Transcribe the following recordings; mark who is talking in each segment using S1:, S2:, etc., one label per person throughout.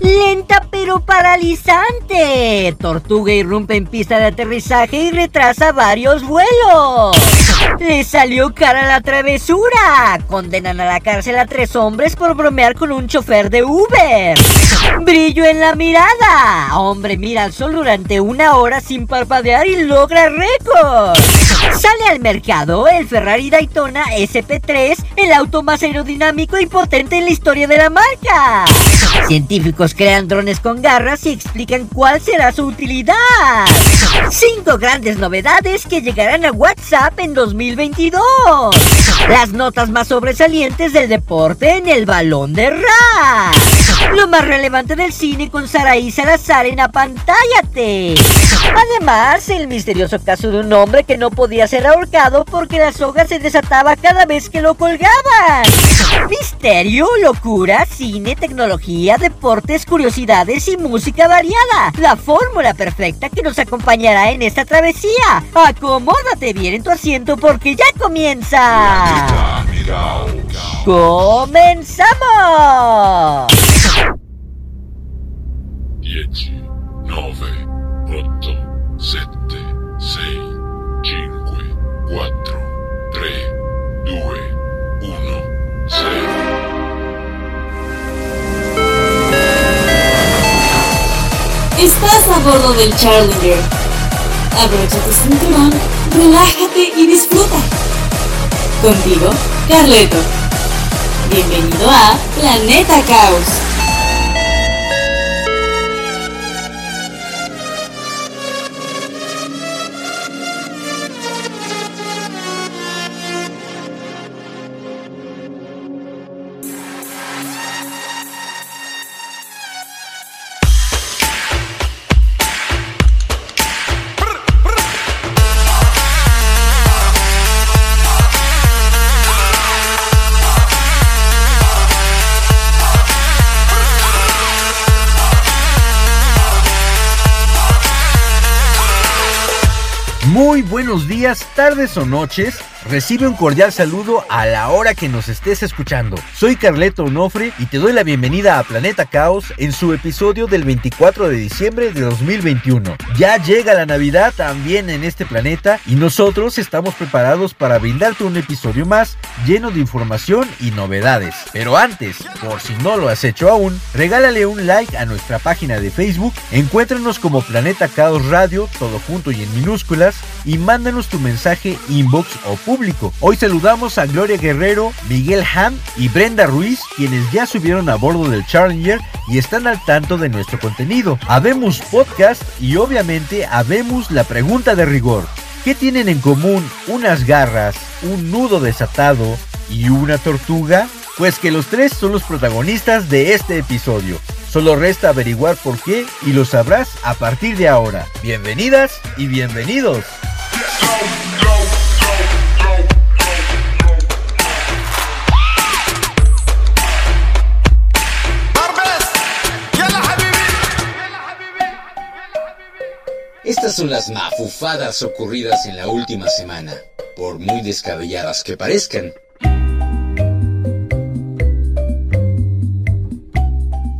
S1: Lenta pero paralizante. Tortuga irrumpe en pista de aterrizaje y retrasa varios vuelos. Le salió cara la travesura. Condenan a la cárcel a tres hombres por bromear con un chofer de Uber. Brillo en la mirada. Hombre mira al sol durante una hora sin parpadear y logra récord. Sale al mercado el Ferrari Daytona SP3, el auto más aerodinámico y potente en la historia de la marca. Científicos crean drones con garras y explican cuál será su utilidad. Cinco grandes novedades que llegarán a WhatsApp en 2022. Las notas más sobresalientes del deporte en el balón de rap. Lo más relevante del cine con Saraí Salazar en Apantállate. Además, el misterioso caso de un hombre que no podía ser ahorcado porque la soga se desataba cada vez que lo colgaban. Misterio, locura, cine, tecnología, deportes, curiosidades y música variada. La fórmula perfecta que nos acompañará en esta travesía. Acomódate bien en tu asiento porque ya comienza. ¡Comenzamos!
S2: Del Challenger. Abrocha tu cinturón, relájate y disfruta. Contigo, Carleto. Bienvenido a Planeta Caos.
S3: Días, tardes o noches. Recibe un cordial saludo a la hora que nos estés escuchando. Soy Carleto Onofre y te doy la bienvenida a Planeta Caos en su episodio del 24 de diciembre de 2021. Ya llega la Navidad también en este planeta y nosotros estamos preparados para brindarte un episodio más lleno de información y novedades. Pero antes, por si no lo has hecho aún, regálale un like a nuestra página de Facebook, encuéntranos como Planeta Caos Radio, todo junto y en minúsculas, y mándanos tu mensaje inbox o Hoy saludamos a Gloria Guerrero, Miguel Ham y Brenda Ruiz, quienes ya subieron a bordo del Challenger y están al tanto de nuestro contenido. Habemos podcast y obviamente habemos la pregunta de rigor. ¿Qué tienen en común unas garras, un nudo desatado y una tortuga? Pues que los tres son los protagonistas de este episodio. Solo resta averiguar por qué y lo sabrás a partir de ahora. Bienvenidas y bienvenidos.
S4: Estas son las mafufadas ocurridas en la última semana, por muy descabelladas que parezcan.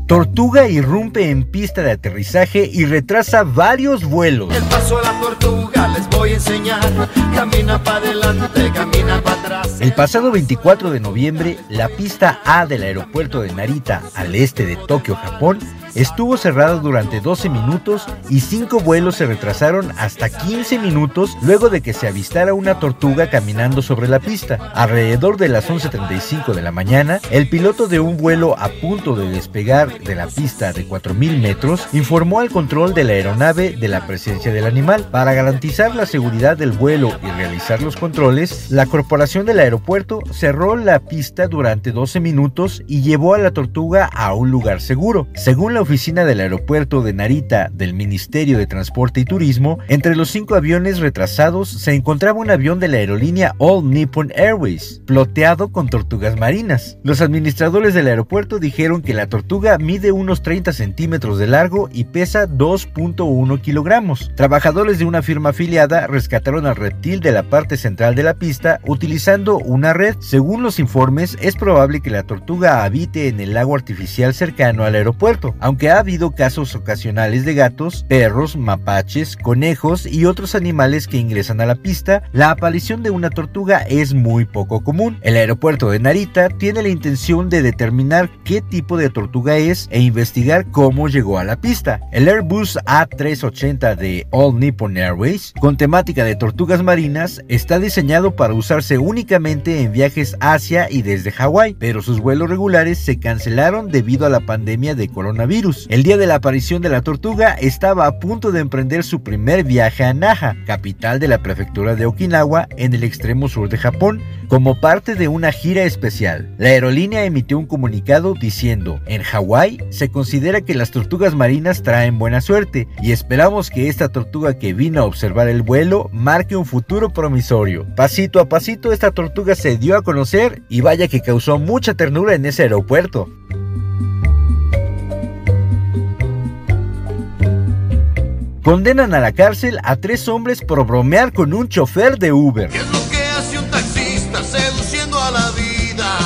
S3: Tortuga irrumpe en pista de aterrizaje y retrasa varios vuelos.
S5: El paso a la tortuga les voy a enseñar. Camina para adelante, camina para atrás.
S3: El pasado 24 de noviembre, la pista A del aeropuerto de Narita, al este de Tokio, Japón, estuvo cerrado durante 12 minutos y 5 vuelos se retrasaron hasta 15 minutos luego de que se avistara una tortuga caminando sobre la pista. Alrededor de las 11.35 de la mañana, el piloto de un vuelo a punto de despegar de la pista de 4.000 metros informó al control de la aeronave de la presencia del animal. Para garantizar la seguridad del vuelo y realizar los controles, la corporación del aeropuerto cerró la pista durante 12 minutos y llevó a la tortuga a un lugar seguro. Según la oficina del aeropuerto de Narita del Ministerio de Transporte y Turismo, entre los cinco aviones retrasados se encontraba un avión de la aerolínea All Nippon Airways, ploteado con tortugas marinas. Los administradores del aeropuerto dijeron que la tortuga mide unos 30 centímetros de largo y pesa 2.1 kilogramos. Trabajadores de una firma afiliada rescataron al reptil de la parte central de la pista utilizando una red. Según los informes, es probable que la tortuga habite en el lago artificial cercano al aeropuerto, aunque ha habido casos ocasionales de gatos, perros, mapaches, conejos y otros animales que ingresan a la pista, la aparición de una tortuga es muy poco común. El aeropuerto de Narita tiene la intención de determinar qué tipo de tortuga es e investigar cómo llegó a la pista. El Airbus A380 de All Nippon Airways, con temática de tortugas marinas, está diseñado para usarse únicamente en viajes hacia y desde Hawái, pero sus vuelos regulares se cancelaron debido a la pandemia de coronavirus. El día de la aparición de la tortuga estaba a punto de emprender su primer viaje a Naha, capital de la prefectura de Okinawa en el extremo sur de Japón, como parte de una gira especial. La aerolínea emitió un comunicado diciendo, en Hawái se considera que las tortugas marinas traen buena suerte y esperamos que esta tortuga que vino a observar el vuelo marque un futuro promisorio. Pasito a pasito esta tortuga se dio a conocer y vaya que causó mucha ternura en ese aeropuerto. Condenan a la cárcel a tres hombres por bromear con un chofer de Uber.
S5: ¿Qué es lo que hace un taxista seduciendo a la vida?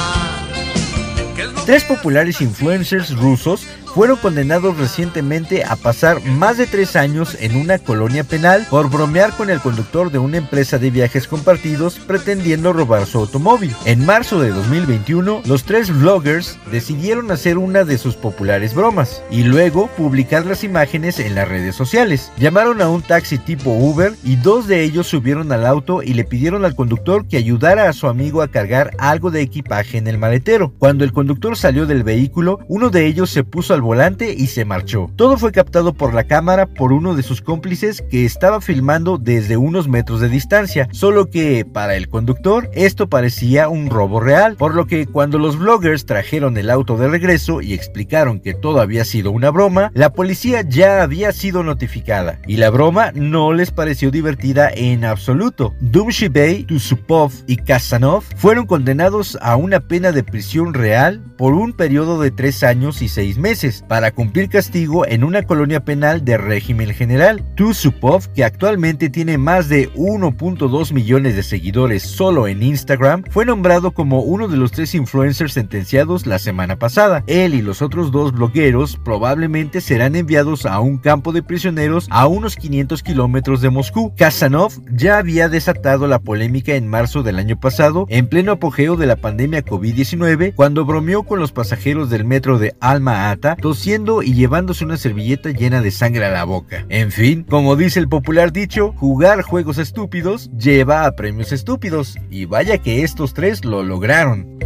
S5: ¿Qué es lo
S3: Tres populares influencers rusos fueron condenados recientemente a pasar más de tres años en una colonia penal por bromear con el conductor de una empresa de viajes compartidos pretendiendo robar su automóvil. En marzo de 2021, los tres vloggers decidieron hacer una de sus populares bromas y luego publicar las imágenes en las redes sociales. Llamaron a un taxi tipo Uber y dos de ellos subieron al auto y le pidieron al conductor que ayudara a su amigo a cargar algo de equipaje en el maletero. Cuando el conductor salió del vehículo, uno de ellos se puso al volante y se marchó. Todo fue captado por la cámara por uno de sus cómplices que estaba filmando desde unos metros de distancia, solo que para el conductor esto parecía un robo real, por lo que cuando los vloggers trajeron el auto de regreso y explicaron que todo había sido una broma, la policía ya había sido notificada y la broma no les pareció divertida en absoluto. Dumshibey, Tusupov y Kasanov fueron condenados a una pena de prisión real por un periodo de tres años y seis meses para cumplir castigo en una colonia penal de régimen general. Tusupov, que actualmente tiene más de 1.2 millones de seguidores solo en Instagram, fue nombrado como uno de los tres influencers sentenciados la semana pasada. Él y los otros dos blogueros probablemente serán enviados a un campo de prisioneros a unos 500 kilómetros de Moscú. Kasanov ya había desatado la polémica en marzo del año pasado, en pleno apogeo de la pandemia COVID-19, cuando bromeó con los pasajeros del metro de Alma Tosiendo y llevándose una servilleta llena de sangre a la boca. En fin, como dice el popular dicho, jugar juegos estúpidos lleva a premios estúpidos, y vaya que estos tres lo lograron.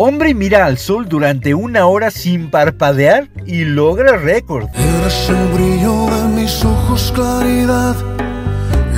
S3: Hombre mira al sol durante una hora sin parpadear y logra récord.
S6: Eres el brillo de mis ojos, claridad.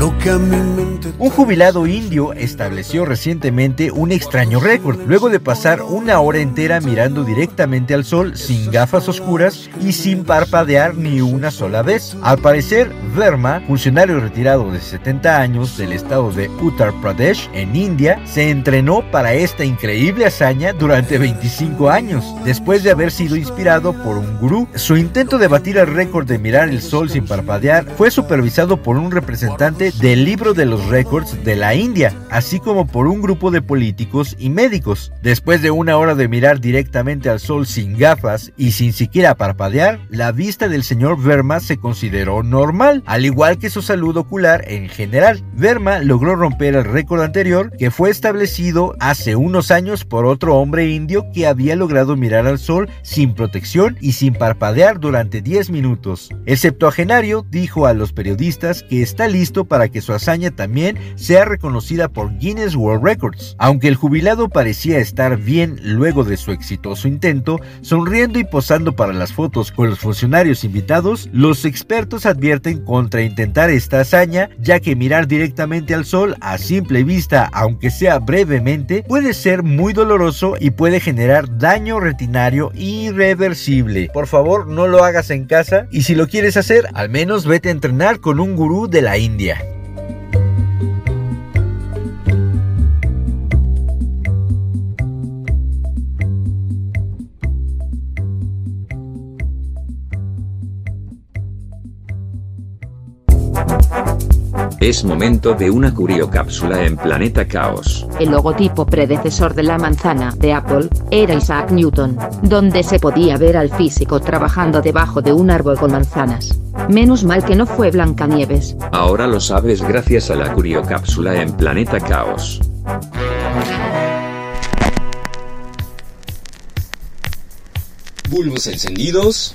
S3: Un jubilado indio estableció recientemente un extraño récord, luego de pasar una hora entera mirando directamente al sol sin gafas oscuras y sin parpadear ni una sola vez. Al parecer, Verma, funcionario retirado de 70 años del estado de Uttar Pradesh, en India, se entrenó para esta increíble hazaña durante 25 años, después de haber sido inspirado por un gurú. Su intento de batir el récord de mirar el sol sin parpadear fue supervisado por un representante del libro de los récords de la India, así como por un grupo de políticos y médicos. Después de una hora de mirar directamente al sol sin gafas y sin siquiera parpadear, la vista del señor Verma se consideró normal, al igual que su salud ocular en general. Verma logró romper el récord anterior que fue establecido hace unos años por otro hombre indio que había logrado mirar al sol sin protección y sin parpadear durante 10 minutos. El septuagenario dijo a los periodistas que está listo para para que su hazaña también sea reconocida por Guinness World Records. Aunque el jubilado parecía estar bien luego de su exitoso intento, sonriendo y posando para las fotos con los funcionarios invitados, los expertos advierten contra intentar esta hazaña, ya que mirar directamente al sol a simple vista, aunque sea brevemente, puede ser muy doloroso y puede generar daño retinario irreversible. Por favor, no lo hagas en casa y si lo quieres hacer, al menos vete a entrenar con un gurú de la India.
S7: Es momento de una curiocápsula en Planeta Caos.
S8: El logotipo predecesor de la manzana de Apple era Isaac Newton, donde se podía ver al físico trabajando debajo de un árbol con manzanas. Menos mal que no fue Blancanieves.
S7: Ahora lo sabes gracias a la curiocápsula en Planeta Caos.
S4: Bulbos encendidos.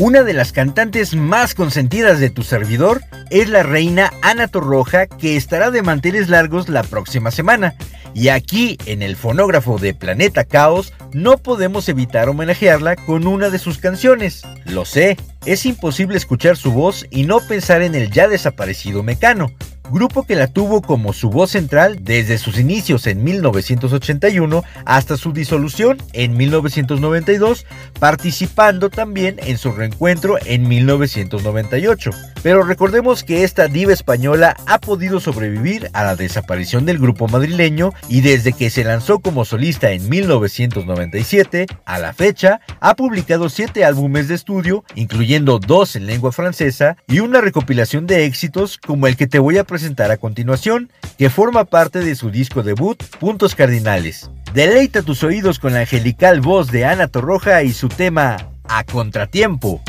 S3: Una de las cantantes más consentidas de tu servidor es la reina Ana Torroja que estará de manteles largos la próxima semana. Y aquí en el fonógrafo de Planeta Caos no podemos evitar homenajearla con una de sus canciones. Lo sé, es imposible escuchar su voz y no pensar en el ya desaparecido Mecano, grupo que la tuvo como su voz central desde sus inicios en 1981 hasta su disolución en 1992, participando también en su reencuentro en 1998. Pero recordemos que esta diva española ha podido sobrevivir a la desaparición del grupo madrileño y desde que se lanzó como solista en 1997 a la fecha ha publicado 7 álbumes de estudio, incluyendo dos en lengua francesa y una recopilación de éxitos como el que te voy a presentar a continuación, que forma parte de su disco debut Puntos Cardinales. Deleita tus oídos con la angelical voz de Ana Torroja y su tema A Contratiempo.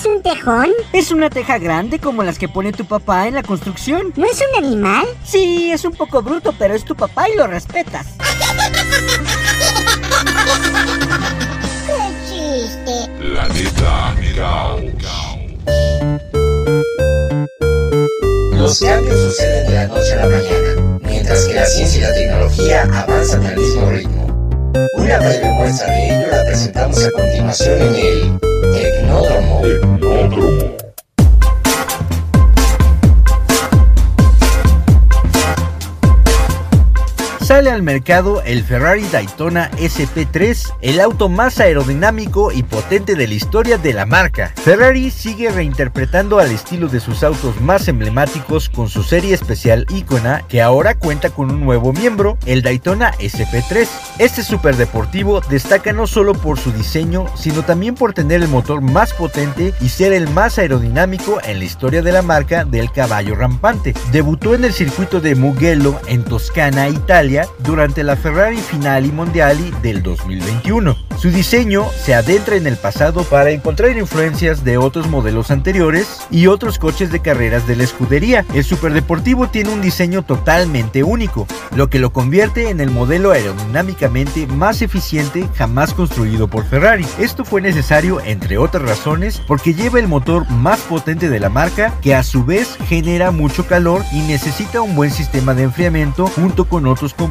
S9: Es un
S10: tejón?
S1: Es una teja grande como las que pone tu papá en la construcción.
S10: ¿No es un animal?
S1: Sí, es un poco bruto, pero es tu papá y lo respetas.
S10: ¡Qué chiste!
S11: Planeta Caos.
S4: Los cambios suceden de la noche a la mañana, mientras que la ciencia y la tecnología avanzan al mismo ritmo. Una breve muestra de ello la presentamos a continuación en el Ignoramu. Ignoramu.
S3: Sale al mercado el Ferrari Daytona SP3, el auto más aerodinámico y potente de la historia de la marca. Ferrari sigue reinterpretando al estilo de sus autos más emblemáticos con su serie especial Icona, que ahora cuenta con un nuevo miembro, el Daytona SP3. Este superdeportivo destaca no solo por su diseño, sino también por tener el motor más potente y ser el más aerodinámico en la historia de la marca del caballo rampante. Debutó en el circuito de Mugello en Toscana, Italia, durante la Ferrari Finali Mondiali del 2021. Su diseño se adentra en el pasado para encontrar influencias de otros modelos anteriores y otros coches de carreras de la escudería. El superdeportivo tiene un diseño totalmente único, lo que lo convierte en el modelo aerodinámicamente más eficiente jamás construido por Ferrari. Esto fue necesario, entre otras razones, porque lleva el motor más potente de la marca, que a su vez genera mucho calor y necesita un buen sistema de enfriamiento junto con otros componentes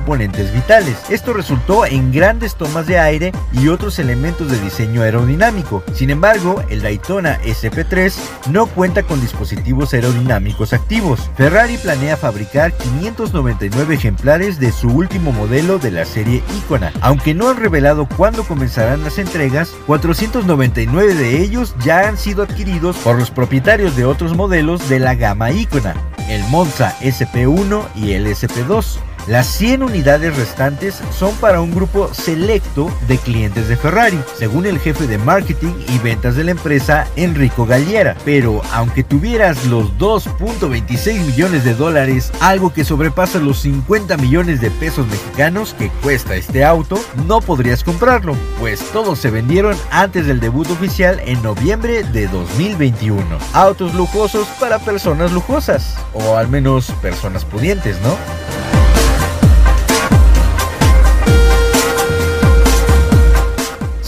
S3: vitales. Esto resultó en grandes tomas de aire y otros elementos de diseño aerodinámico. Sin embargo, el Daytona SP3 no cuenta con dispositivos aerodinámicos activos. Ferrari planea fabricar 599 ejemplares de su último modelo de la serie Icona. Aunque no han revelado cuándo comenzarán las entregas, 499 de ellos ya han sido adquiridos por los propietarios de otros modelos de la gama Icona, el Monza SP1 y el SP2. Las 100 unidades restantes son para un grupo selecto de clientes de Ferrari, según el jefe de marketing y ventas de la empresa, Enrico Galliera. Pero aunque tuvieras los 2.26 millones de dólares, algo que sobrepasa los 50 millones de pesos mexicanos que cuesta este auto, no podrías comprarlo, pues todos se vendieron antes del debut oficial en noviembre de 2021. Autos lujosos para personas lujosas, o al menos personas pudientes, ¿no?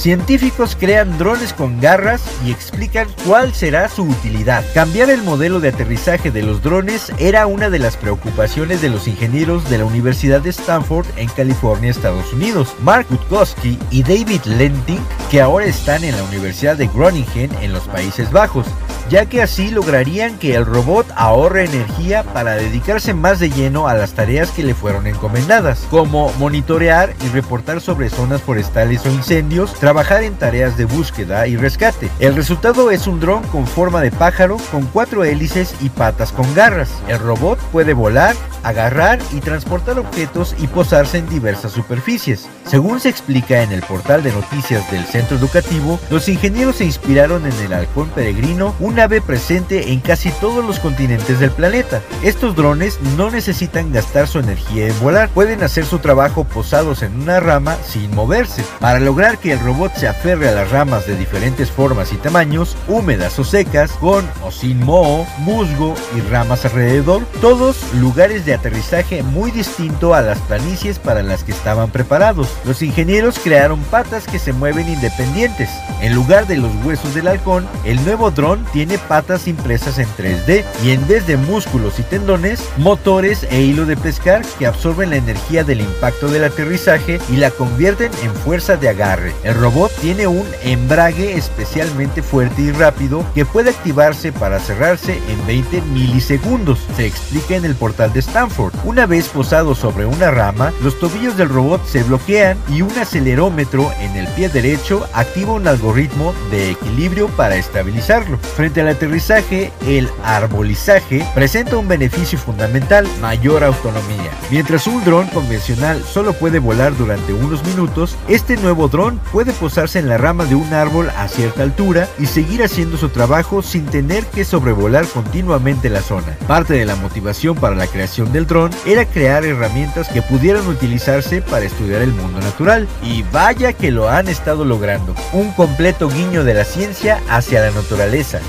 S3: Científicos crean drones con garras y explican cuál será su utilidad. Cambiar el modelo de aterrizaje de los drones era una de las preocupaciones de los ingenieros de la Universidad de Stanford en California, Estados Unidos. Mark Gutkowski y David Lenting, que ahora están en la Universidad de Groningen en los Países Bajos ya que así lograrían que el robot ahorre energía para dedicarse más de lleno a las tareas que le fueron encomendadas, como monitorear y reportar sobre zonas forestales o incendios, trabajar en tareas de búsqueda y rescate. El resultado es un dron con forma de pájaro con cuatro hélices y patas con garras. El robot puede volar, agarrar y transportar objetos y posarse en diversas superficies. Según se explica en el portal de noticias del centro educativo, los ingenieros se inspiraron en el halcón peregrino, una ave presente en casi todos los continentes del planeta. Estos drones no necesitan gastar su energía en volar, pueden hacer su trabajo posados en una rama sin moverse. Para lograr que el robot se aferre a las ramas de diferentes formas y tamaños, húmedas o secas, con o sin moho, musgo y ramas alrededor, todos lugares de aterrizaje muy distinto a las planicies para las que estaban preparados. Los ingenieros crearon patas que se mueven independientes. En lugar de los huesos del halcón, el nuevo dron tiene patas impresas en 3D y en vez de músculos y tendones, motores e hilo de pescar que absorben la energía del impacto del aterrizaje y la convierten en fuerza de agarre. El robot tiene un embrague especialmente fuerte y rápido que puede activarse para cerrarse en 20 milisegundos, se explica en el portal de Stanford. Una vez posado sobre una rama, los tobillos del robot se bloquean y un acelerómetro en el pie derecho activa un algoritmo de equilibrio para estabilizarlo. Frente al aterrizaje, el arbolizaje presenta un beneficio fundamental, mayor autonomía. Mientras un dron convencional solo puede volar durante unos minutos, este nuevo dron puede posarse en la rama de un árbol a cierta altura y seguir haciendo su trabajo sin tener que sobrevolar continuamente la zona. Parte de la motivación para la creación del dron era crear herramientas que pudieran utilizarse para estudiar el mundo natural. Y vaya que lo han estado logrando. Un completo guiño de la ciencia hacia la naturaleza.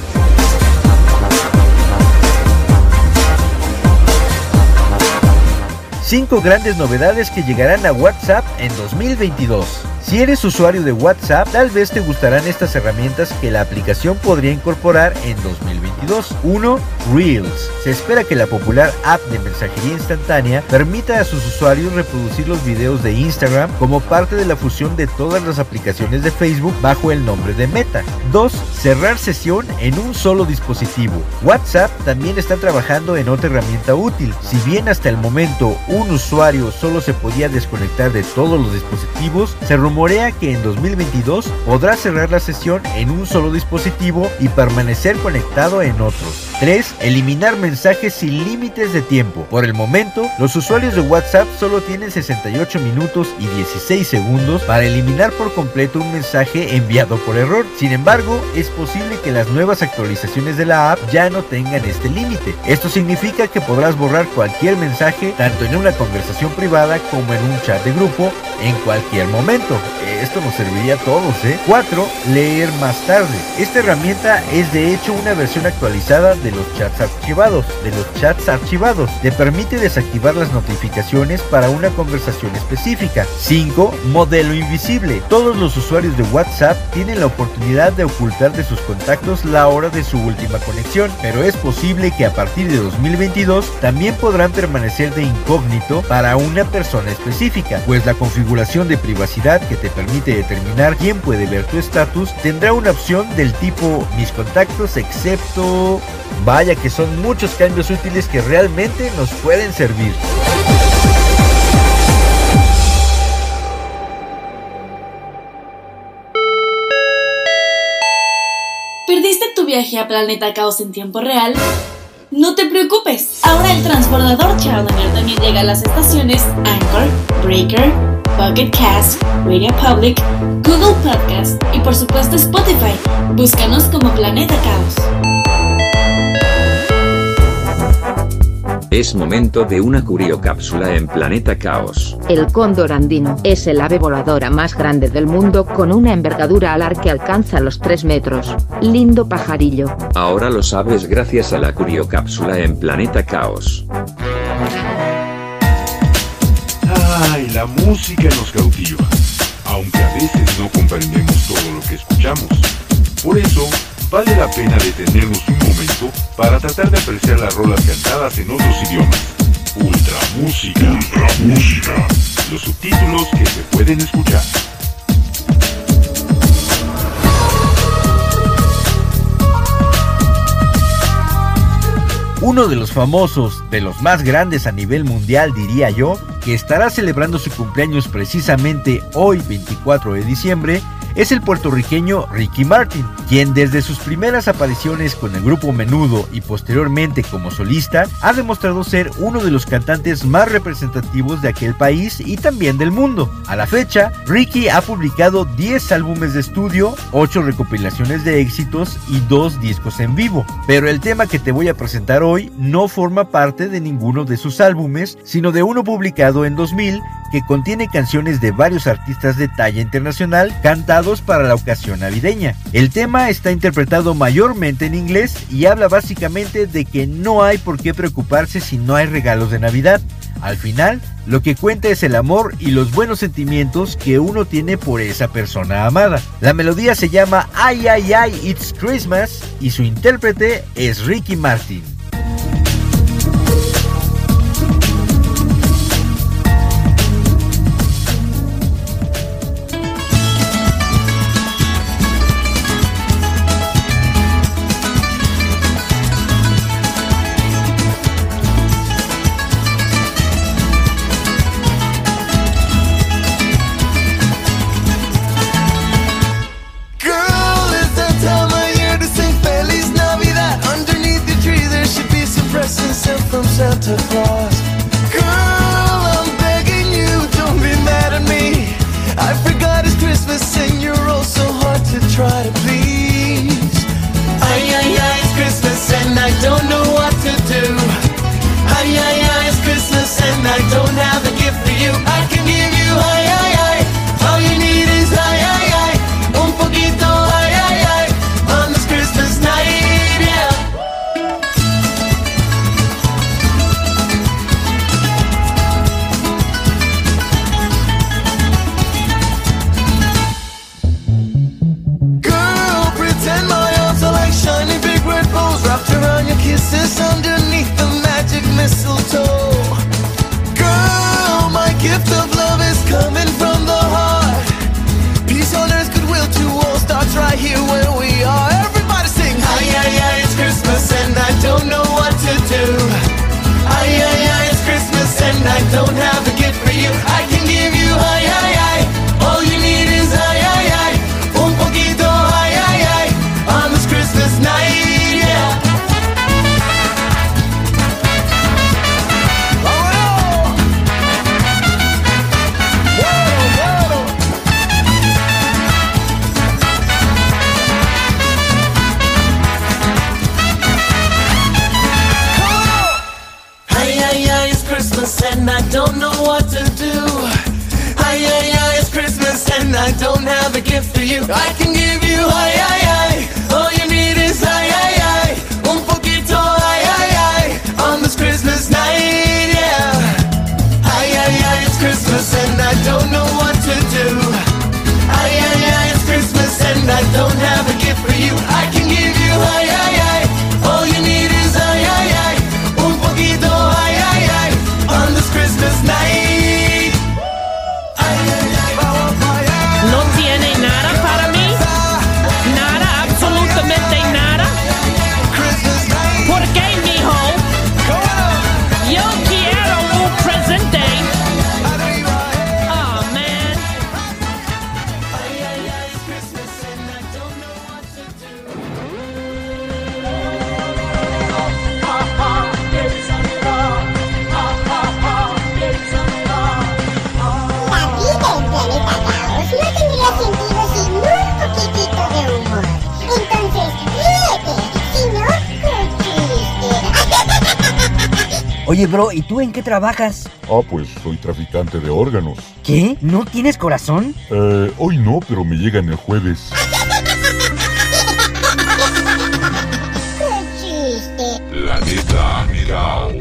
S3: Cinco grandes novedades que llegarán a WhatsApp en 2022. Si eres usuario de WhatsApp, tal vez te gustarán estas herramientas que la aplicación podría incorporar en 2022. 1. Reels. Se espera que la popular app de mensajería instantánea permita a sus usuarios reproducir los videos de Instagram como parte de la fusión de todas las aplicaciones de Facebook bajo el nombre de Meta. 2. Cerrar sesión en un solo dispositivo. WhatsApp también está trabajando en otra herramienta útil. Si bien hasta el momento un usuario solo se podía desconectar de todos los dispositivos, se rumorea que en 2022 podrá cerrar la sesión en un solo dispositivo y permanecer conectado en otros. 3. Eliminar mensajes sin límites de tiempo. Por el momento, los usuarios de WhatsApp solo tienen 68 minutos y 16 segundos para eliminar por completo un mensaje enviado por error. Sin embargo, es posible que las nuevas actualizaciones de la app ya no tengan este límite. Esto significa que podrás borrar cualquier mensaje tanto en una conversación privada como en un chat de grupo en cualquier momento. Esto nos serviría a todos, ¿eh? 4. Leer más tarde. Esta herramienta es de hecho una versión actualizada de los chats archivados. De los chats archivados. Te permite desactivar las notificaciones para una conversación específica. 5. Modelo invisible. Todos los usuarios de WhatsApp tienen la oportunidad de ocultar de sus contactos la hora de su última conexión, pero es posible que a partir de 2022 también podrán permanecer de incógnito para una persona específica, pues la configuración de privacidad que te permite determinar quién puede ver tu estatus tendrá una opción del tipo mis contactos excepto... Vaya que son muchos cambios útiles que realmente nos pueden servir.
S2: ¿Perdiste tu viaje a Planeta Caos en tiempo real? No te preocupes, ahora el transbordador Challenger también llega a las estaciones Anchor, Breaker, Pocket Cast, Radio Public, Google Podcast y por supuesto Spotify. Búscanos como Planeta Caos.
S7: Es momento de una curiocápsula en Planeta Caos.
S8: El cóndor andino es el ave voladora más grande del mundo con una envergadura alar que alcanza los 3 metros. Lindo pajarillo.
S7: Ahora lo sabes gracias a la curiocápsula en Planeta Caos.
S11: Ay, la música nos cautiva. aunque a veces no comprendemos todo lo que escuchamos. Por eso, vale la pena detenernos un momento para tratar de apreciar las rolas cantadas en otros idiomas. Ultra música. Ultra música. Los subtítulos que se pueden escuchar.
S3: Uno de los famosos, de los más grandes a nivel mundial diría yo, que estará celebrando su cumpleaños precisamente hoy 24 de diciembre, es el puertorriqueño Ricky Martin, quien desde sus primeras apariciones con el grupo Menudo y posteriormente como solista, ha demostrado ser uno de los cantantes más representativos de aquel país y también del mundo. A la fecha, Ricky ha publicado 10 álbumes de estudio, 8 recopilaciones de éxitos y 2 discos en vivo. Pero el tema que te voy a presentar hoy no forma parte de ninguno de sus álbumes, sino de uno publicado en 2000 que contiene canciones de varios artistas de talla internacional cantados para la ocasión navideña. El tema está interpretado mayormente en inglés y habla básicamente de que no hay por qué preocuparse si no hay regalos de Navidad. Al final, lo que cuenta es el amor y los buenos sentimientos que uno tiene por esa persona amada. La melodía se llama Ay Ay Ay It's Christmas y su intérprete es Ricky Martin.
S5: You. I can give
S1: Oye, bro, ¿y tú en qué trabajas?
S12: Ah, pues soy traficante de órganos.
S1: ¿Qué? ¿No tienes corazón?
S12: Eh, hoy no, pero me llegan el jueves.
S10: Qué chiste.
S11: Planeta Caos.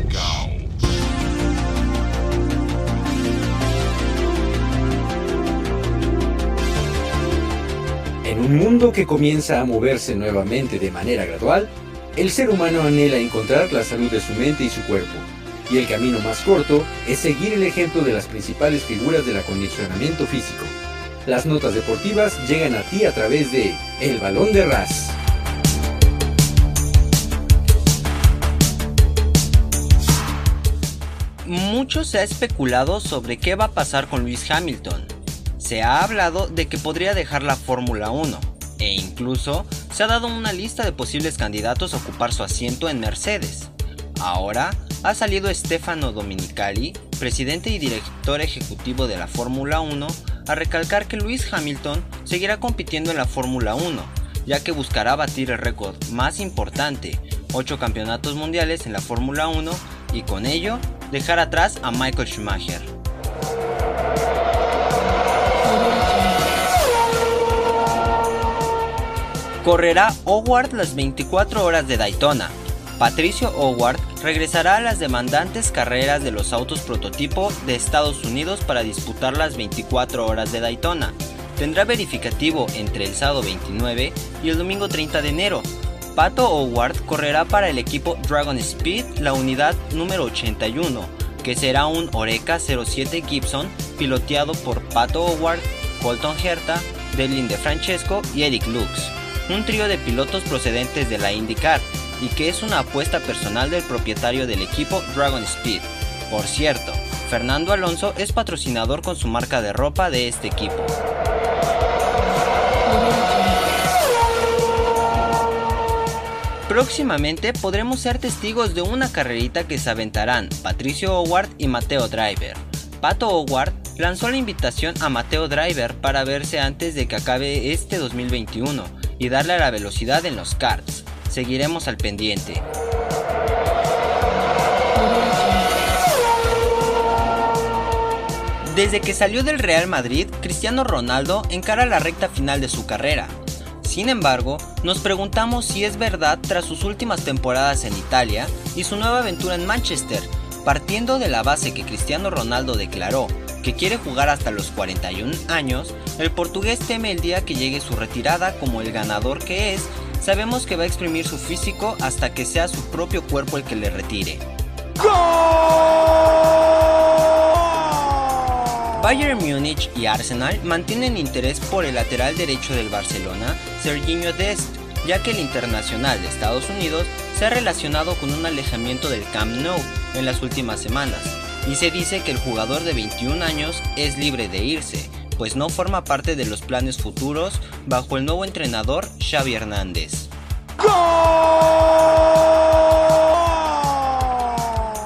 S13: un mundo que comienza a moverse nuevamente de manera gradual, el ser humano anhela encontrar la salud de su mente y su cuerpo, y el camino más corto es seguir el ejemplo de las principales figuras del acondicionamiento físico. Las notas deportivas llegan a ti a través de El Balón de Ras.
S14: Mucho se ha especulado sobre qué va a pasar con Lewis Hamilton. Se ha hablado de que podría dejar la Fórmula 1 e incluso se ha dado una lista de posibles candidatos a ocupar su asiento en Mercedes. Ahora ha salido Stefano Dominicali, presidente y director ejecutivo de la Fórmula 1, a recalcar que Lewis Hamilton seguirá compitiendo en la Fórmula 1, ya que buscará batir el récord más importante, 8 campeonatos mundiales en la Fórmula 1 y con ello dejar atrás a Michael Schumacher. Correrá Howard las 24 horas de Daytona. Patricio Howard regresará a las demandantes carreras de los autos prototipo de Estados Unidos para disputar las 24 horas de Daytona. Tendrá verificativo entre el sábado 29 y el domingo 30 de enero. Pato Howard correrá para el equipo Dragon Speed la unidad número 81, que será un Oreca 07 Gibson piloteado por Pato Howard, Colton Herta, Delin De Francesco y Eric Lux, un trío de pilotos procedentes de la IndyCar y que es una apuesta personal del propietario del equipo Dragon Speed. Por cierto, Fernando Alonso es patrocinador con su marca de ropa de este equipo. Próximamente podremos ser testigos de una carrerita que se aventarán Patricio Howard y Mateo Driver. Pato Howard lanzó la invitación a Mateo Driver para verse antes de que acabe este 2021 y darle la velocidad en los karts. Seguiremos al pendiente. Desde que salió del Real Madrid, Cristiano Ronaldo encara la recta final de su carrera. Sin embargo, nos preguntamos si es verdad tras sus últimas temporadas en Italia y su nueva aventura en Manchester, partiendo de la base que Cristiano Ronaldo declaró que quiere jugar hasta los 41 años, el portugués teme el día que llegue su retirada como el ganador que es, sabemos que va a exprimir su físico hasta que sea su propio cuerpo el que le retire. Bayern Múnich y Arsenal mantienen interés por el lateral derecho del Barcelona, Serginho Dest, ya que el internacional de Estados Unidos se ha relacionado con un alejamiento del Camp Nou en las últimas semanas, y se dice que el jugador de 21 años es libre de irse, pues no forma parte de los planes futuros bajo el nuevo entrenador Xavi Hernández.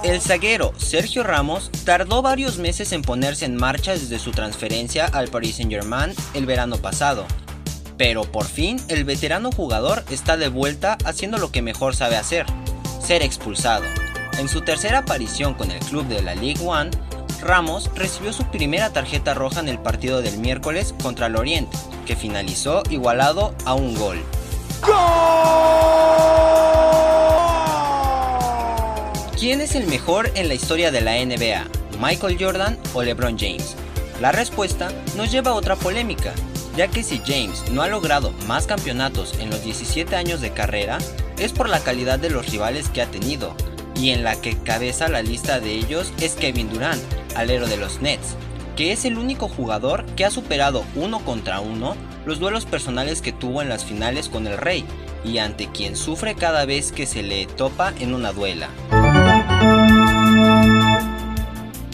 S14: El zaguero Sergio Ramos tardó varios meses en ponerse en marcha desde su transferencia al Paris Saint-Germain el verano pasado. Pero por fin el veterano jugador está de vuelta haciendo lo que mejor sabe hacer, ser expulsado. En su tercera aparición con el club de la League One, Ramos recibió su primera tarjeta roja en el partido del miércoles contra el Oriente, que finalizó igualado a un gol. ¿Quién es el mejor en la historia de la NBA? ¿Michael Jordan o LeBron James? La respuesta nos lleva a otra polémica, ya que si James no ha logrado más campeonatos en los 17 años de carrera, es por la calidad de los rivales que ha tenido, y en la que cabeza la lista de ellos es Kevin Durant, alero de los Nets, que es el único jugador que ha superado uno contra uno los duelos personales que tuvo en las finales con el Rey, y ante quien sufre cada vez que se le topa en una duela.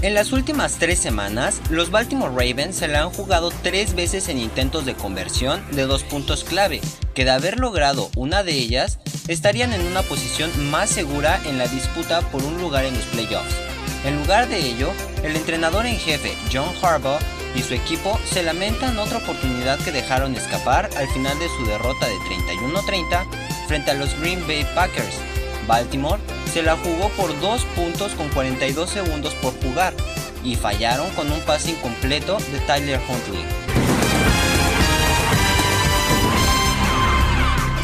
S14: En las últimas tres semanas, los Baltimore Ravens se la han jugado tres veces en intentos de conversión de dos puntos clave, que de haber logrado una de ellas, estarían en una posición más segura en la disputa por un lugar en los playoffs. En lugar de ello, el entrenador en jefe John Harbaugh y su equipo se lamentan otra oportunidad que dejaron escapar al final de su derrota de 31-30 frente a los Green Bay Packers. Baltimore se la jugó por 2 puntos con 42 segundos por jugar y fallaron con un pase incompleto de Tyler Huntley.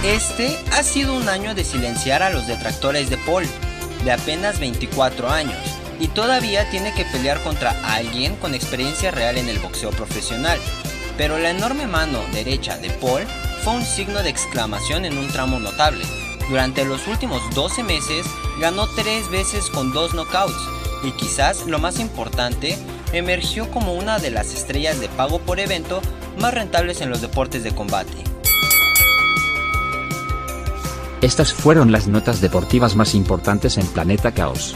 S14: Este ha sido un año de silenciar a los detractores de Paul, de apenas 24 años, y todavía tiene que pelear contra alguien con experiencia real en el boxeo profesional. Pero la enorme mano derecha de Paul fue un signo de exclamación en un tramo notable. Durante los últimos 12 meses ganó tres veces con dos knockouts y quizás lo más importante, emergió como una de las estrellas de pago por evento más rentables en los deportes de combate.
S15: Estas fueron las notas deportivas más importantes en Planeta Caos.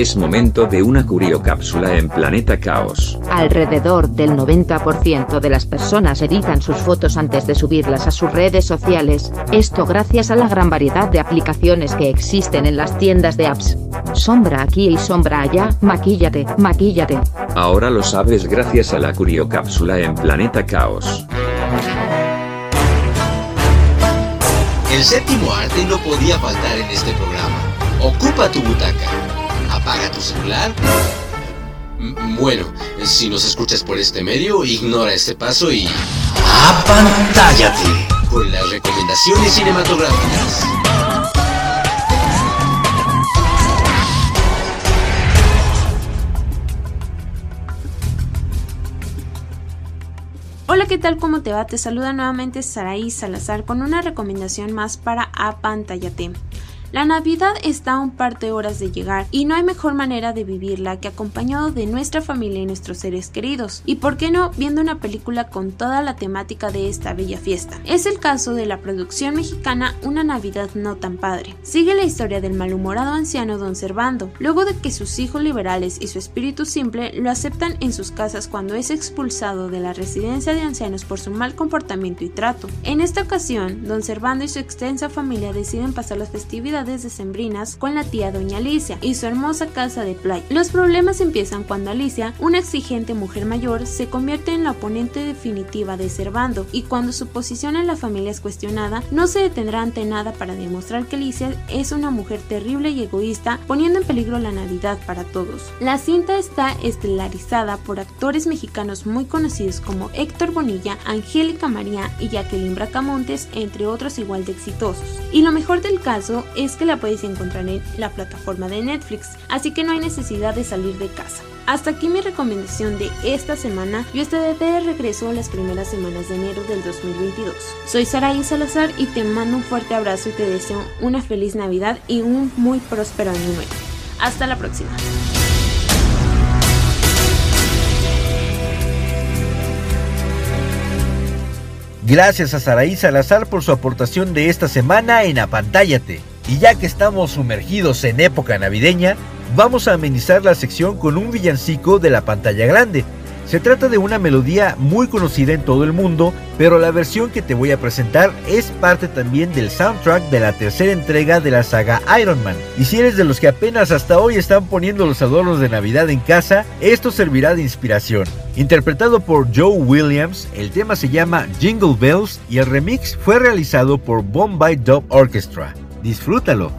S7: Es momento de una curiocápsula en Planeta Caos.
S8: Alrededor del 90% de las personas editan sus fotos antes de subirlas a sus redes sociales, esto gracias a la gran variedad de aplicaciones que existen en las tiendas de apps. Sombra aquí y sombra allá, maquíllate, maquíllate.
S7: Ahora lo sabes gracias a la curiocápsula en Planeta Caos.
S16: El séptimo arte no podía faltar en este programa. Ocupa tu butaca. Apaga tu celular. Bueno, si nos escuchas por este medio, ignora este paso y... ¡Apantállate! Con las recomendaciones cinematográficas.
S17: Hola, ¿qué tal? ¿Cómo te va? Te saluda nuevamente Saraí Salazar con una recomendación más para Apantállate. La Navidad está a un par de horas de llegar y no hay mejor manera de vivirla que acompañado de nuestra familia y nuestros seres queridos. Y por qué no viendo una película con toda la temática de esta bella fiesta. Es el caso de la producción mexicana Una Navidad no tan padre. Sigue la historia del malhumorado anciano Don Servando, luego de que sus hijos liberales y su espíritu simple lo aceptan en sus casas cuando es expulsado de la residencia de ancianos por su mal comportamiento y trato. En esta ocasión, Don Servando y su extensa familia deciden pasar las festividades decembrinas con la tía Doña Alicia y su hermosa casa de playa. Los problemas empiezan cuando Alicia, una exigente mujer mayor, se convierte en la oponente definitiva de Servando y cuando su posición en la familia es cuestionada, no se detendrá ante nada para demostrar que Alicia es una mujer terrible y egoísta, poniendo en peligro la Navidad para todos. La cinta está estelarizada por actores mexicanos muy conocidos como Héctor Bonilla, Angélica María y Jacqueline Bracamontes, entre otros igual de exitosos. Y lo mejor del caso es que la puedes encontrar en la plataforma de Netflix, así que no hay necesidad de salir de casa. Hasta aquí mi recomendación de esta semana. Yo estaré de regreso las primeras semanas de enero del 2022. Soy Saraí Salazar y te mando un fuerte abrazo y te deseo una feliz Navidad y un muy próspero año nuevo. Hasta la próxima.
S3: Gracias a Saraí Salazar por su aportación de esta semana en Apantállate. Y ya que estamos sumergidos en época navideña, vamos a amenizar la sección con un villancico de la pantalla grande. Se trata de una melodía muy conocida en todo el mundo, pero la versión que te voy a presentar es parte también del soundtrack de la tercera entrega de la saga Iron Man. Y si eres de los que apenas hasta hoy están poniendo los adornos de Navidad en casa, esto servirá de inspiración. Interpretado por Joe Williams, el tema se llama Jingle Bells y el remix fue realizado por Bombay Dub Orchestra. Disfrútalo.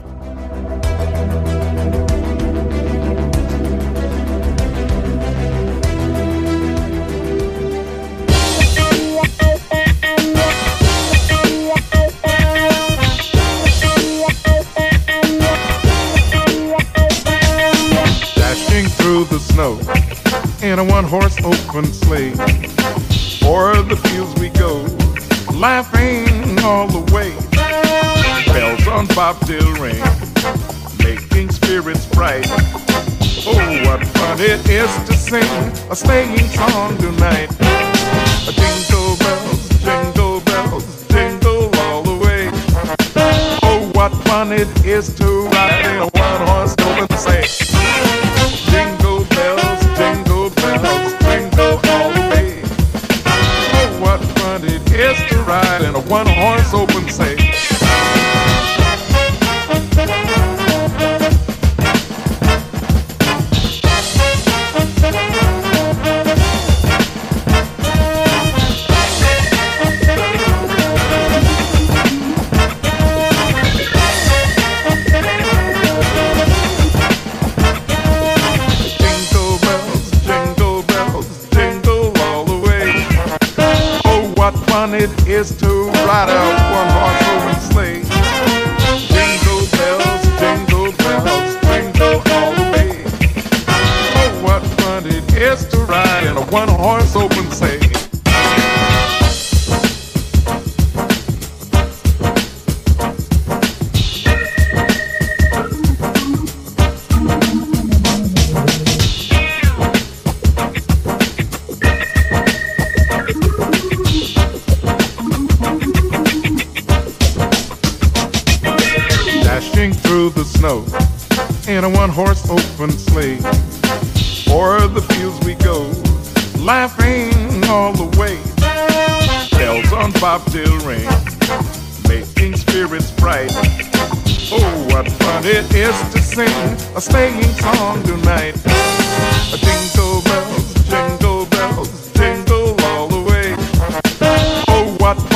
S18: dashing through the snow in a one horse open sleigh. O'er the fields we go, laughing all the way. Bells on bobtail ring, making spirits bright. Oh, what fun it is to sing a sleighing song tonight. Jingle bells, jingle bells, jingle all the way. Oh, what fun it is to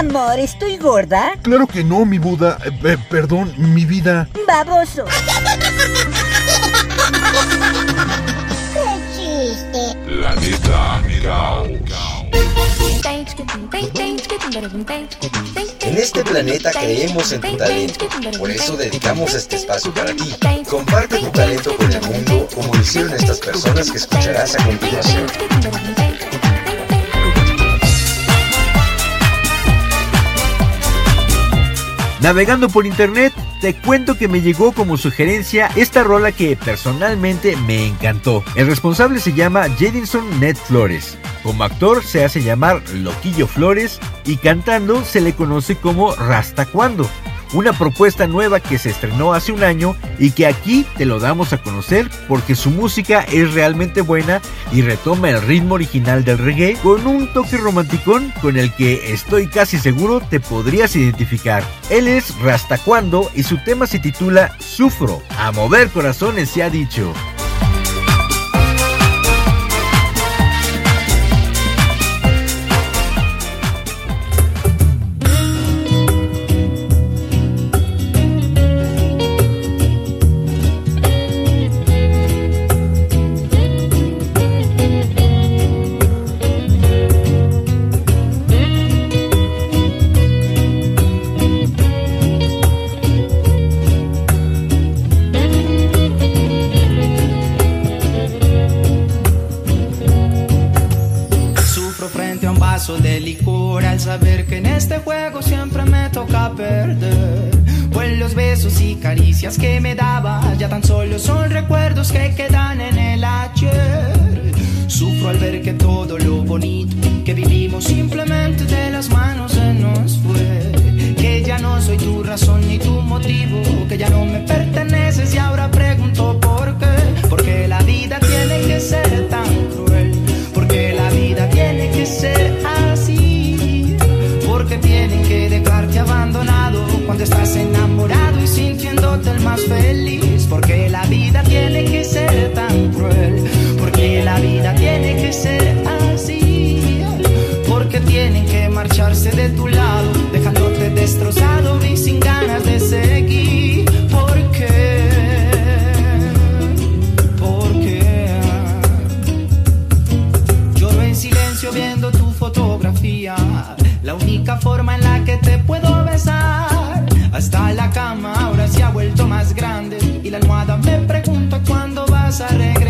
S1: Amor, ¿estoy gorda?
S6: Claro que no, mi Buda. Eh, eh, perdón, mi vida.
S1: Baboso.
S10: Qué chiste.
S12: Planeta Caos.
S4: En este planeta creemos en tu talento, por eso dedicamos este espacio para ti. Comparte tu talento con el mundo como lo hicieron estas personas que escucharás a continuación.
S3: Navegando por internet, te cuento que me llegó como sugerencia esta rola que personalmente me encantó. El responsable se llama Jedinson Ned Flores. Como actor se hace llamar Loquillo Flores y cantando se le conoce como Rasta Cuando. Una propuesta nueva que se estrenó hace un año y que aquí te lo damos a conocer porque su música es realmente buena y retoma el ritmo original del reggae con un toque romanticón con el que estoy casi seguro te podrías identificar. Él es Rastacuando y su tema se titula Sufro. A mover corazones se ha dicho.
S19: Frente a un vaso de licor al saber que en este juego siempre me toca perder. Pues los besos y caricias que me dabas ya tan solo son recuerdos que quedan en el ayer. Sufro al ver que todo lo bonito que vivimos simplemente de las manos se nos fue. Que ya no soy tu razón ni tu motivo, que ya no me perteneces y ahora pregunto por qué. Porque la vida tiene que ser tan cruel ser así, porque tienen que dejarte abandonado cuando estás enamorado y sintiéndote el más feliz, porque la vida tiene que ser tan cruel, porque la vida tiene que ser así, porque tienen que marcharse de tu lado, dejándote destrozar. Única forma en la que te puedo besar. Hasta la cama ahora se ha vuelto más grande y la almohada me
S2: pregunta cuándo vas a regresar.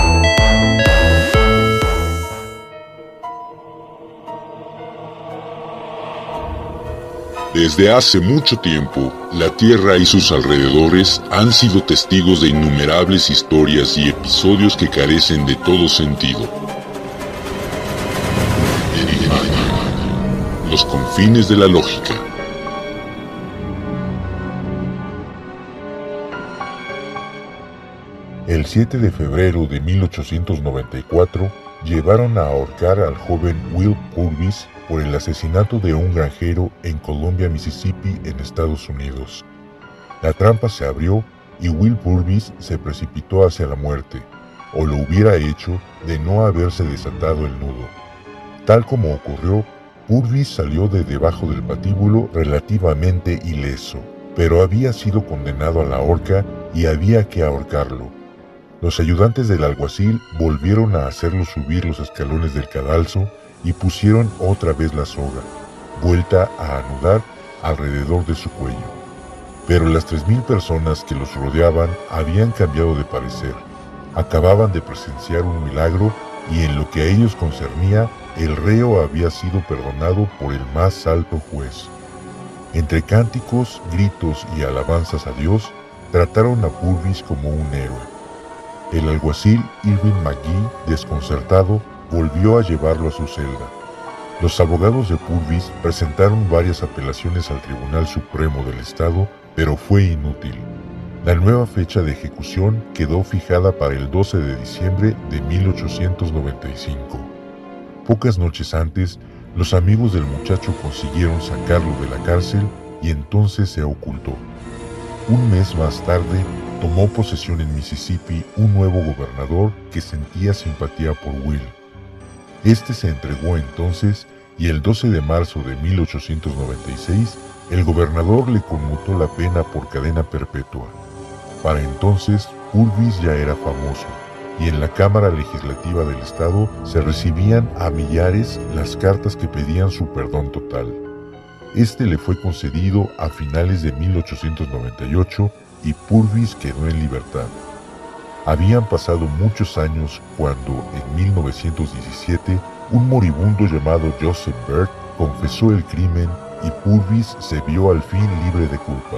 S12: Desde hace mucho tiempo, la Tierra y sus alrededores han sido testigos de innumerables historias y episodios que carecen de todo sentido. Los confines de la lógica.
S20: El 7 de febrero de 1894 llevaron a ahorcar al joven Will Purvis por el asesinato de un granjero en Columbia, Mississippi, en Estados Unidos. La trampa se abrió y Will Purvis se precipitó hacia la muerte, o lo hubiera hecho de no haberse desatado el nudo. Tal como ocurrió, Purvis salió de debajo del patíbulo relativamente ileso, pero había sido condenado a la horca y había que ahorcarlo. Los ayudantes del alguacil volvieron a hacerlo subir los escalones del cadalso y pusieron otra vez la soga, vuelta a anudar alrededor de su cuello. Pero las tres mil personas que los rodeaban habían cambiado de parecer. Acababan de presenciar un milagro y en lo que a ellos concernía, el reo había sido perdonado por el más alto juez. Entre cánticos, gritos y alabanzas a Dios, trataron a Purvis como un héroe. El alguacil Irving McGee, desconcertado, volvió a llevarlo a su celda. Los abogados de Purvis presentaron varias apelaciones al Tribunal Supremo del Estado, pero fue inútil. La nueva fecha de ejecución quedó fijada para el 12 de diciembre de 1895. Pocas noches antes, los amigos del muchacho consiguieron sacarlo de la cárcel y entonces se ocultó. Un mes más tarde, tomó posesión en Mississippi un nuevo gobernador que sentía simpatía por Will. Este se entregó entonces y el 12 de marzo de 1896 el gobernador le conmutó la pena por cadena perpetua. Para entonces, Purvis ya era famoso y en la Cámara Legislativa del Estado se recibían a millares las cartas que pedían su perdón total. Este le fue concedido a finales de 1898 y Purvis quedó en libertad. Habían pasado muchos años cuando, en 1917, un moribundo llamado Joseph Burt confesó el crimen y Purvis se vio al fin libre de culpa.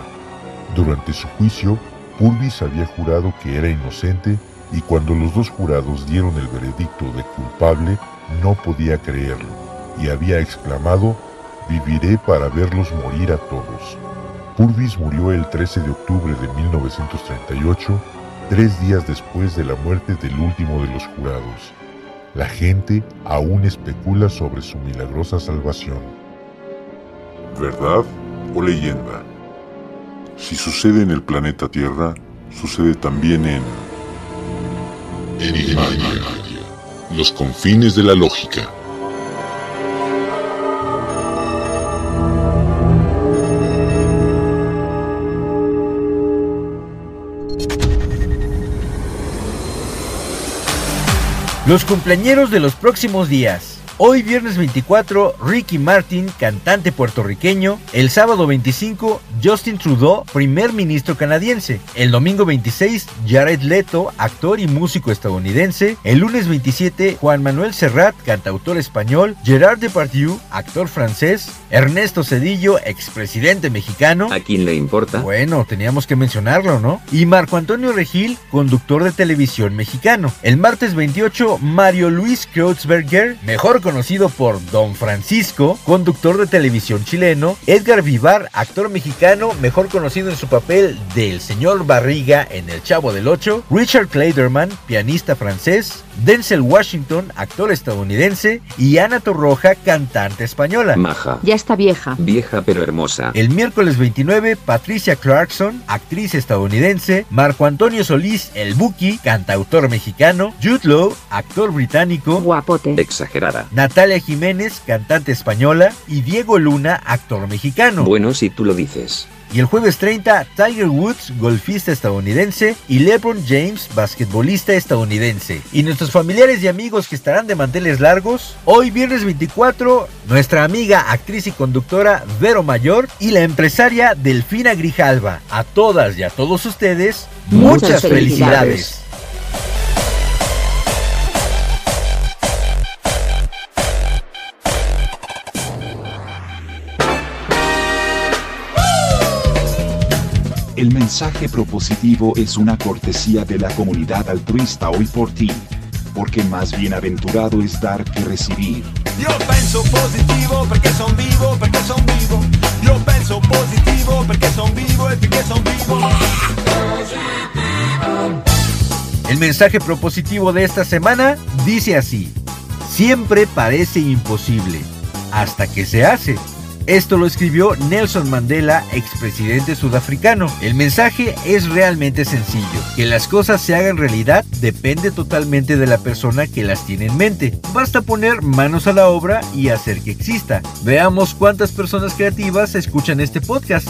S20: Durante su juicio, Purvis había jurado que era inocente y cuando los dos jurados dieron el veredicto de culpable, no podía creerlo y había exclamado, viviré para verlos morir a todos. Purvis murió el 13 de octubre de 1938, tres días después de la muerte del último de los jurados. La gente aún especula sobre su milagrosa salvación.
S12: ¿Verdad o leyenda? Si sucede en el planeta Tierra, sucede también en... Enigmadia. Los confines de la lógica.
S3: Los cumpleañeros de los próximos días. Hoy viernes 24, Ricky Martin, cantante puertorriqueño. El sábado 25, Justin Trudeau, primer ministro canadiense. El domingo 26, Jared Leto, actor y músico estadounidense. El lunes 27, Juan Manuel Serrat, cantautor español. Gerard Depardieu, actor francés. Ernesto Cedillo, expresidente mexicano.
S7: ¿A quién le importa?
S3: Bueno, teníamos que mencionarlo, ¿no? Y Marco Antonio Regil, conductor de televisión mexicano. El martes 28, Mario Luis Kreutzberger, mejor conocido por Don Francisco, conductor de televisión chileno, Edgar Vivar, actor mexicano, mejor conocido en su papel del señor Barriga en El Chavo del Ocho, Richard Clayderman, pianista francés, Denzel Washington, actor estadounidense, y Ana Torroja, cantante española.
S7: Maja.
S8: Ya está vieja.
S7: Vieja pero hermosa.
S3: El miércoles 29, Patricia Clarkson, actriz estadounidense, Marco Antonio Solís, el Buki, cantautor mexicano, Jude Law, actor británico,
S8: Guapote.
S7: Exagerada.
S3: Natalia Jiménez, cantante española, y Diego Luna, actor mexicano.
S7: Bueno, si tú lo dices.
S3: Y el jueves 30, Tiger Woods, golfista estadounidense, y LeBron James, basquetbolista estadounidense. Y nuestros familiares y amigos que estarán de manteles largos, hoy viernes 24, nuestra amiga, actriz y conductora Vero Mayor y la empresaria Delfina Grijalva. A todas y a todos ustedes, muchas,
S8: Muchas
S3: felicidades.
S8: felicidades.
S21: El mensaje propositivo es una cortesía de la comunidad altruista hoy por ti, porque más bienaventurado es dar que recibir.
S5: Io penso positivo perché son vivo, perché son vivo. Io penso positivo perché son vivo e perché son vivo.
S3: El mensaje propositivo de esta semana dice así, siempre parece imposible, hasta que se hace. Esto lo escribió Nelson Mandela, expresidente sudafricano. El mensaje es realmente sencillo. Que las cosas se hagan realidad depende totalmente de la persona que las tiene en mente. Basta poner manos a la obra y hacer que exista. Veamos cuántas personas creativas escuchan este podcast.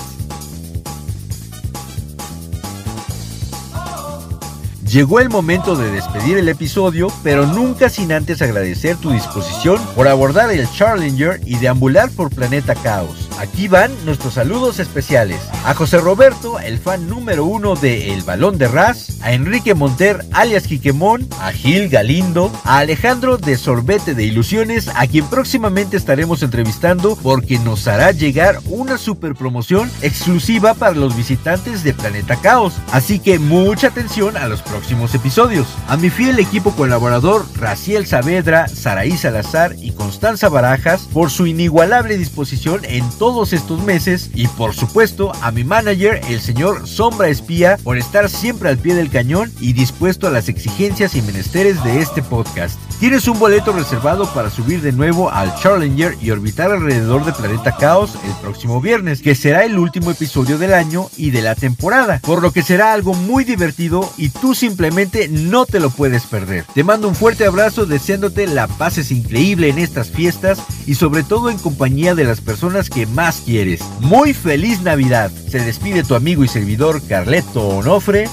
S3: Llegó el momento de despedir el episodio, pero nunca sin antes agradecer tu disposición por abordar el Challenger y deambular por Planeta Caos. Aquí van nuestros saludos especiales. A José Roberto, el fan número uno de El Balón de Ras, a Enrique Monter, alias Quiquemón, a Gil Galindo, a Alejandro de Sorbete de Ilusiones, a quien próximamente estaremos entrevistando porque nos hará llegar una super promoción exclusiva para los visitantes de Planeta Caos. Así que mucha atención a los próximos episodios. A mi fiel equipo colaborador Raciel Saavedra, Saraí Salazar y Constanza Barajas por su inigualable disposición en todos estos meses y por supuesto a mi manager el señor Sombra Espía por estar siempre al pie del cañón y dispuesto a las exigencias y menesteres de este podcast. Tienes un boleto reservado para subir de nuevo al Challenger y orbitar alrededor de Planeta Caos el próximo viernes, que será el último episodio del año y de la temporada, por lo que será algo muy divertido y tú simplemente no te lo puedes perder. Te mando un fuerte abrazo deseándote la pases increíble en estas fiestas y sobre todo en compañía de las personas que más quieres. Muy feliz Navidad. Se despide tu amigo y servidor Carleto Onofre.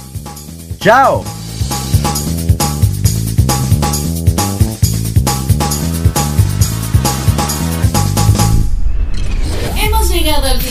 S3: ¡Chao!